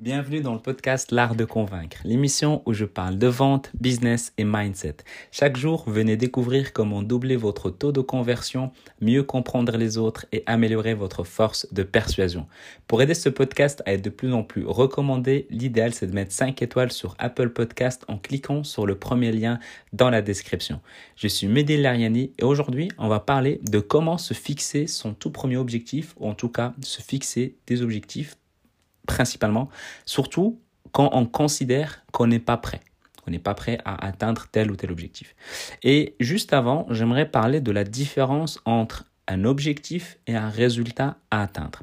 Bienvenue dans le podcast L'Art de Convaincre, l'émission où je parle de vente, business et mindset. Chaque jour, venez découvrir comment doubler votre taux de conversion, mieux comprendre les autres et améliorer votre force de persuasion. Pour aider ce podcast à être de plus en plus recommandé, l'idéal c'est de mettre 5 étoiles sur Apple Podcast en cliquant sur le premier lien dans la description. Je suis Mehdi Lariani et aujourd'hui, on va parler de comment se fixer son tout premier objectif, ou en tout cas se fixer des objectifs principalement, surtout quand on considère qu'on n'est pas prêt. On n'est pas prêt à atteindre tel ou tel objectif. Et juste avant, j'aimerais parler de la différence entre un objectif et un résultat à atteindre.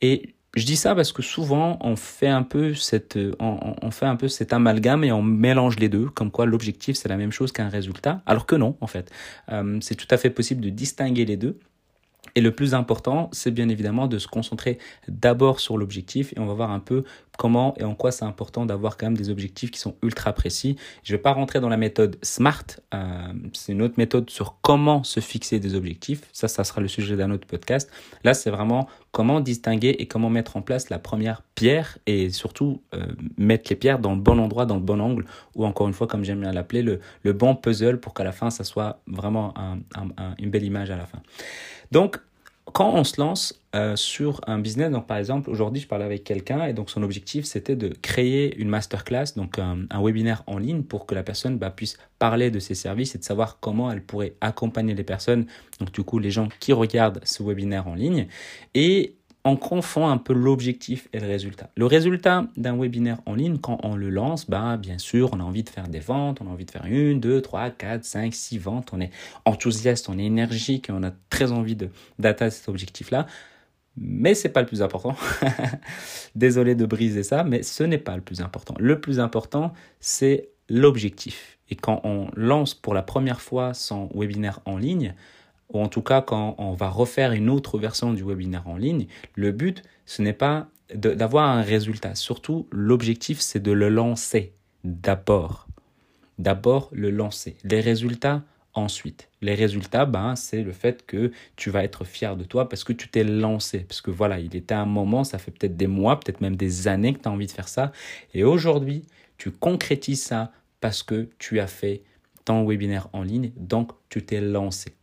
Et je dis ça parce que souvent on fait un peu cette, on, fait un peu cet amalgame et on mélange les deux, comme quoi l'objectif c'est la même chose qu'un résultat, alors que non en fait. Euh, c'est tout à fait possible de distinguer les deux. Et le plus important, c'est bien évidemment de se concentrer d'abord sur l'objectif et on va voir un peu comment et en quoi c'est important d'avoir quand même des objectifs qui sont ultra précis. Je ne vais pas rentrer dans la méthode SMART, euh, c'est une autre méthode sur comment se fixer des objectifs. Ça, ça sera le sujet d'un autre podcast. Là, c'est vraiment comment distinguer et comment mettre en place la première pierre et surtout euh, mettre les pierres dans le bon endroit, dans le bon angle ou encore une fois, comme j'aime bien l'appeler, le, le, bon puzzle pour qu'à la fin, ça soit vraiment une belle image à la fin. Donc, quand on se lance euh, sur un business, donc par exemple, aujourd'hui, je parlais avec quelqu'un et donc son objectif, c'était de créer une masterclass, donc un, webinaire en ligne pour que la personne bah, puisse parler de ses services et de savoir comment elle pourrait accompagner les personnes, donc du coup, les gens qui regardent ce webinaire en ligne. Et on confond un peu l'objectif et le résultat. Le résultat d'un webinaire en ligne, quand on le lance, bah, bien sûr, on a envie de faire des ventes, on a envie de faire une, deux, trois, quatre, cinq, six ventes, on est enthousiaste, on est énergique et on a très envie d'atteindre cet objectif-là. Mais c'est pas le plus important. Désolé de briser ça, mais ce n'est pas le plus important. Le plus important, c'est l'objectif. Et quand on lance pour la première fois son webinaire en ligne, ou en tout cas quand on va refaire une autre version du webinaire en ligne, le but, ce n'est pas d'avoir un résultat. Surtout, l'objectif, c'est de le lancer d'abord. D'abord, le lancer. Les résultats, ensuite. Les résultats, ben, c'est le fait que tu vas être fier de toi parce que tu t'es lancé. Parce que voilà, il était un moment, ça fait peut-être des mois, peut-être même des années que tu as envie de faire ça. Et aujourd'hui, tu concrétises ça parce que tu as fait ton webinaire en ligne, donc tu t'es lancé.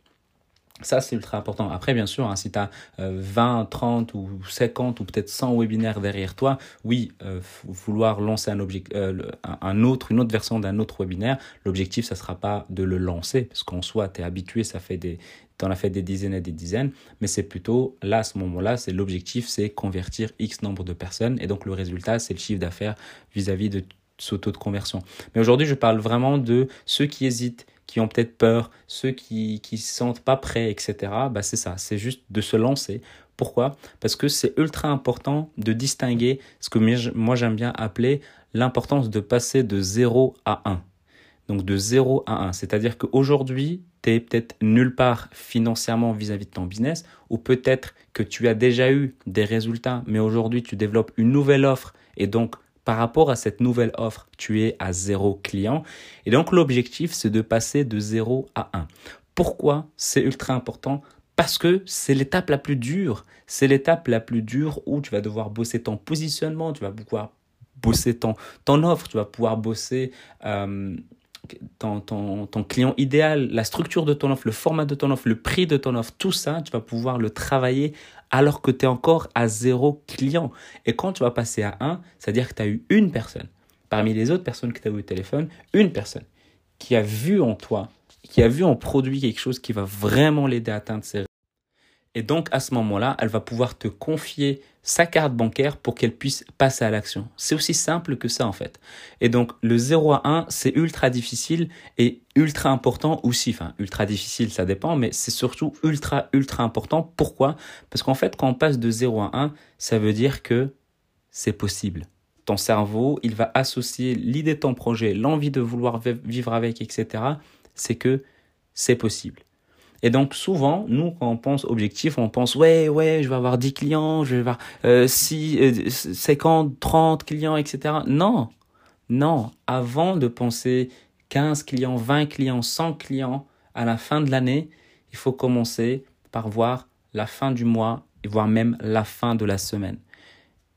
Ça, c'est ultra important. Après, bien sûr, hein, si tu as 20, 30 ou 50 ou peut-être 100 webinaires derrière toi, oui, euh, vouloir lancer un, euh, un autre, une autre version d'un autre webinaire, l'objectif, ça sera pas de le lancer, parce qu'en soi, tu es habitué, ça fait des, en as fait des dizaines et des dizaines, mais c'est plutôt, là, à ce moment-là, c'est l'objectif, c'est convertir X nombre de personnes, et donc le résultat, c'est le chiffre d'affaires vis-à-vis de ce taux de conversion. Mais aujourd'hui, je parle vraiment de ceux qui hésitent, qui ont peut-être peur, ceux qui ne se sentent pas prêts, etc. Bah c'est ça, c'est juste de se lancer. Pourquoi? Parce que c'est ultra important de distinguer ce que moi j'aime bien appeler l'importance de passer de 0 à 1. Donc de 0 à 1. C'est-à-dire qu'aujourd'hui, tu es peut-être nulle part financièrement vis-à-vis -vis de ton business, ou peut-être que tu as déjà eu des résultats, mais aujourd'hui tu développes une nouvelle offre et donc par rapport à cette nouvelle offre, tu es à zéro client. Et donc l'objectif, c'est de passer de 0 à 1. Pourquoi c'est ultra important? Parce que c'est l'étape la plus dure. C'est l'étape la plus dure où tu vas devoir bosser ton positionnement, tu vas pouvoir bosser ton, ton offre, tu vas pouvoir bosser euh, ton, ton, client idéal, la structure de ton offre, le format de ton offre, le prix de ton offre, tout ça, tu vas pouvoir le travailler alors que tu es encore à zéro client. Et quand tu vas passer à un, c'est-à-dire que tu as eu une personne, parmi les autres personnes que tu as eu au téléphone, une personne qui a vu en toi, qui a vu en produit quelque chose qui va vraiment l'aider à atteindre ses et donc, à ce moment-là, elle va pouvoir te confier sa carte bancaire pour qu'elle puisse passer à l'action. C'est aussi simple que ça, en fait. Et donc, le 0 à 1, c'est ultra difficile et ultra important aussi. Enfin, ultra difficile, ça dépend, mais c'est surtout ultra, ultra important. Pourquoi? Parce qu'en fait, quand on passe de 0 à 1, ça veut dire que c'est possible. Ton cerveau, il va associer l'idée de ton projet, l'envie de vouloir vivre avec, etc. C'est que c'est possible. Et donc souvent, nous, quand on pense objectif, on pense, ouais, ouais, je vais avoir 10 clients, je vais avoir euh, 6, 50, 30 clients, etc. Non, non. Avant de penser 15 clients, 20 clients, 100 clients à la fin de l'année, il faut commencer par voir la fin du mois et voire même la fin de la semaine.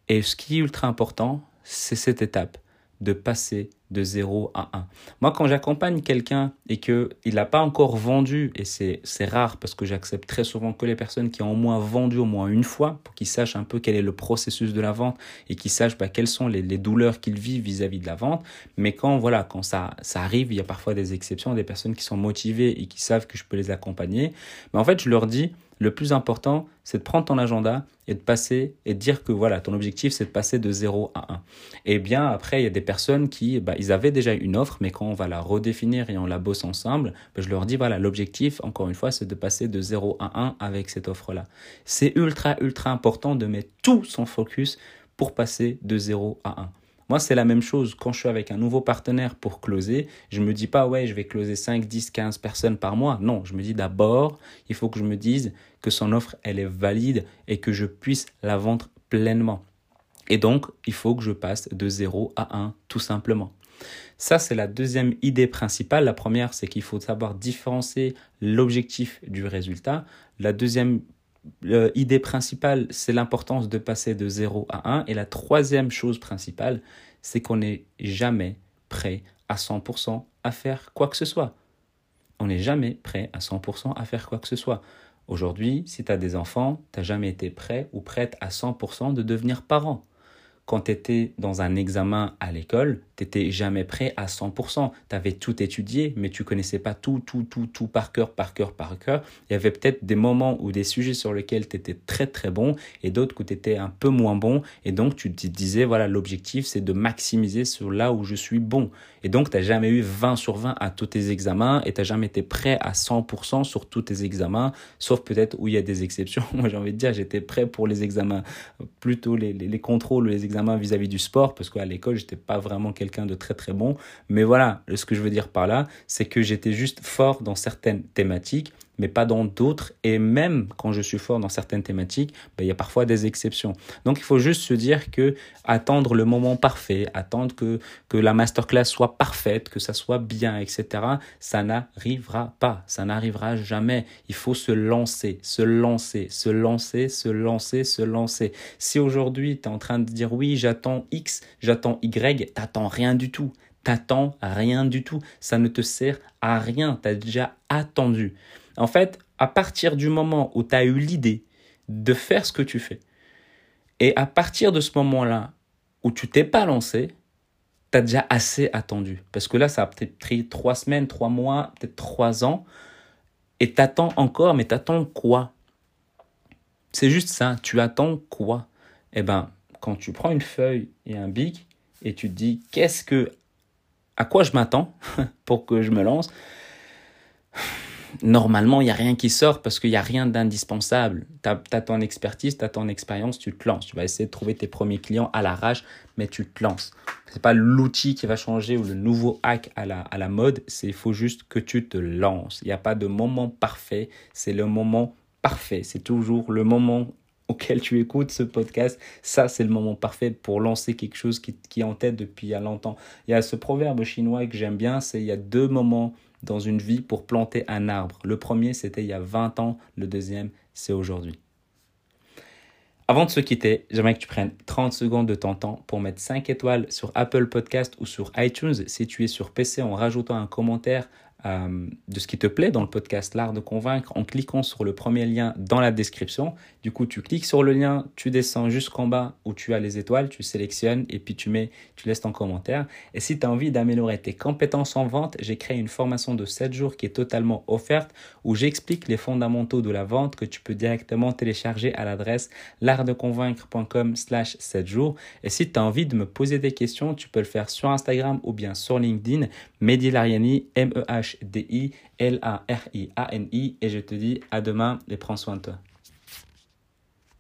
Et ce qui est ultra important, c'est cette étape de passer de 0 à 1. Moi, quand j'accompagne quelqu'un et qu'il n'a pas encore vendu, et c'est rare parce que j'accepte très souvent que les personnes qui ont au moins vendu au moins une fois, pour qu'ils sachent un peu quel est le processus de la vente et qu'ils sachent bah, quelles sont les, douleurs qu'ils vivent vis-à-vis de la vente. Mais quand, voilà, quand ça, ça arrive, il y a parfois des exceptions, des personnes qui sont motivées et qui savent que je peux les accompagner. Mais en fait, je leur dis, le plus important, c'est de prendre ton agenda et de passer et de dire que voilà, ton objectif, c'est de passer de 0 à 1. Et bien après, il y a des personnes qui, bah, ils avaient déjà une offre, mais quand on va la redéfinir et on la bosse ensemble, bah, je leur dis voilà, l'objectif, encore une fois, c'est de passer de 0 à 1 avec cette offre-là. C'est ultra, ultra important de mettre tout son focus pour passer de 0 à 1. Moi, c'est la même chose. Quand je suis avec un nouveau partenaire pour closer, je me dis pas, ouais, je vais closer 5, 10, 15 personnes par mois. Non, je me dis d'abord, il faut que je me dise que son offre, elle est valide et que je puisse la vendre pleinement. Et donc, il faut que je passe de 0 à 1, tout simplement. Ça, c'est la deuxième idée principale. La première, c'est qu'il faut savoir différencier l'objectif du résultat. La deuxième L'idée principale, c'est l'importance de passer de 0 à 1. Et la troisième chose principale, c'est qu'on n'est jamais prêt à 100% à faire quoi que ce soit. On n'est jamais prêt à 100% à faire quoi que ce soit. Aujourd'hui, si tu as des enfants, tu n'as jamais été prêt ou prête à 100% de devenir parent quand tu étais dans un examen à l'école, tu n'étais jamais prêt à 100%. Tu avais tout étudié, mais tu connaissais pas tout, tout, tout, tout par cœur, par cœur, par cœur. Il y avait peut-être des moments ou des sujets sur lesquels tu étais très, très bon et d'autres où tu étais un peu moins bon. Et donc, tu te disais, voilà, l'objectif, c'est de maximiser sur là où je suis bon. Et donc, tu n'as jamais eu 20 sur 20 à tous tes examens et tu n'as jamais été prêt à 100% sur tous tes examens, sauf peut-être où il y a des exceptions. Moi, j'ai envie de dire, j'étais prêt pour les examens, plutôt les, les, les contrôles, les examens vis-à-vis du sport, parce qu'à l'école, j'étais pas vraiment quelqu'un de très très bon. Mais voilà, ce que je veux dire par là, c'est que j'étais juste fort dans certaines thématiques mais pas dans d'autres. Et même quand je suis fort dans certaines thématiques, ben, il y a parfois des exceptions. Donc il faut juste se dire que attendre le moment parfait, attendre que, que la masterclass soit parfaite, que ça soit bien, etc., ça n'arrivera pas. Ça n'arrivera jamais. Il faut se lancer, se lancer, se lancer, se lancer, se lancer. Si aujourd'hui tu es en train de dire oui, j'attends X, j'attends Y, t'attends rien du tout t'attends rien du tout. Ça ne te sert à rien. Tu as déjà attendu. En fait, à partir du moment où tu as eu l'idée de faire ce que tu fais, et à partir de ce moment-là où tu t'es pas lancé, tu as déjà assez attendu. Parce que là, ça a peut-être pris trois semaines, trois mois, peut-être trois ans, et t'attends encore, mais t'attends quoi? C'est juste ça, tu attends quoi? Eh ben, quand tu prends une feuille et un bic, et tu te dis, qu'est-ce que, à quoi je m'attends pour que je me lance? Normalement, il n'y a rien qui sort parce qu'il n'y a rien d'indispensable. Tu as, ton expertise, tu as ton expérience, tu te lances. Tu vas essayer de trouver tes premiers clients à l'arrache, mais tu te lances. Ce n'est pas l'outil qui va changer ou le nouveau hack à la, à la mode, il faut juste que tu te lances. Il n'y a pas de moment parfait, c'est le moment parfait. C'est toujours le moment auquel tu écoutes ce podcast, ça c'est le moment parfait pour lancer quelque chose qui, qui est en tête depuis il y a longtemps. Il y a ce proverbe chinois que j'aime bien, c'est il y a deux moments dans une vie pour planter un arbre. Le premier, c'était il y a 20 ans, le deuxième, c'est aujourd'hui. Avant de se quitter, j'aimerais que tu prennes 30 secondes de ton temps pour mettre 5 étoiles sur Apple Podcast ou sur iTunes si tu es sur PC en rajoutant un commentaire euh, de ce qui te plaît dans le podcast L'Art de Convaincre en cliquant sur le premier lien dans la description. Du coup, tu cliques sur le lien, tu descends jusqu'en bas où tu as les étoiles, tu sélectionnes et puis tu mets, tu laisses ton commentaire. Et si tu as envie d'améliorer tes compétences en vente, j'ai créé une formation de 7 jours qui est totalement offerte où j'explique les fondamentaux de la vente que tu peux directement télécharger à l'adresse l'artdeconvaincre.com slash 7 jours. Et si tu as envie de me poser des questions, tu peux le faire sur Instagram ou bien sur LinkedIn. Mehdi Lariani, M-E-H D-I-L-A-R-I-A-N-I. Et je te dis à demain et prends soin de toi.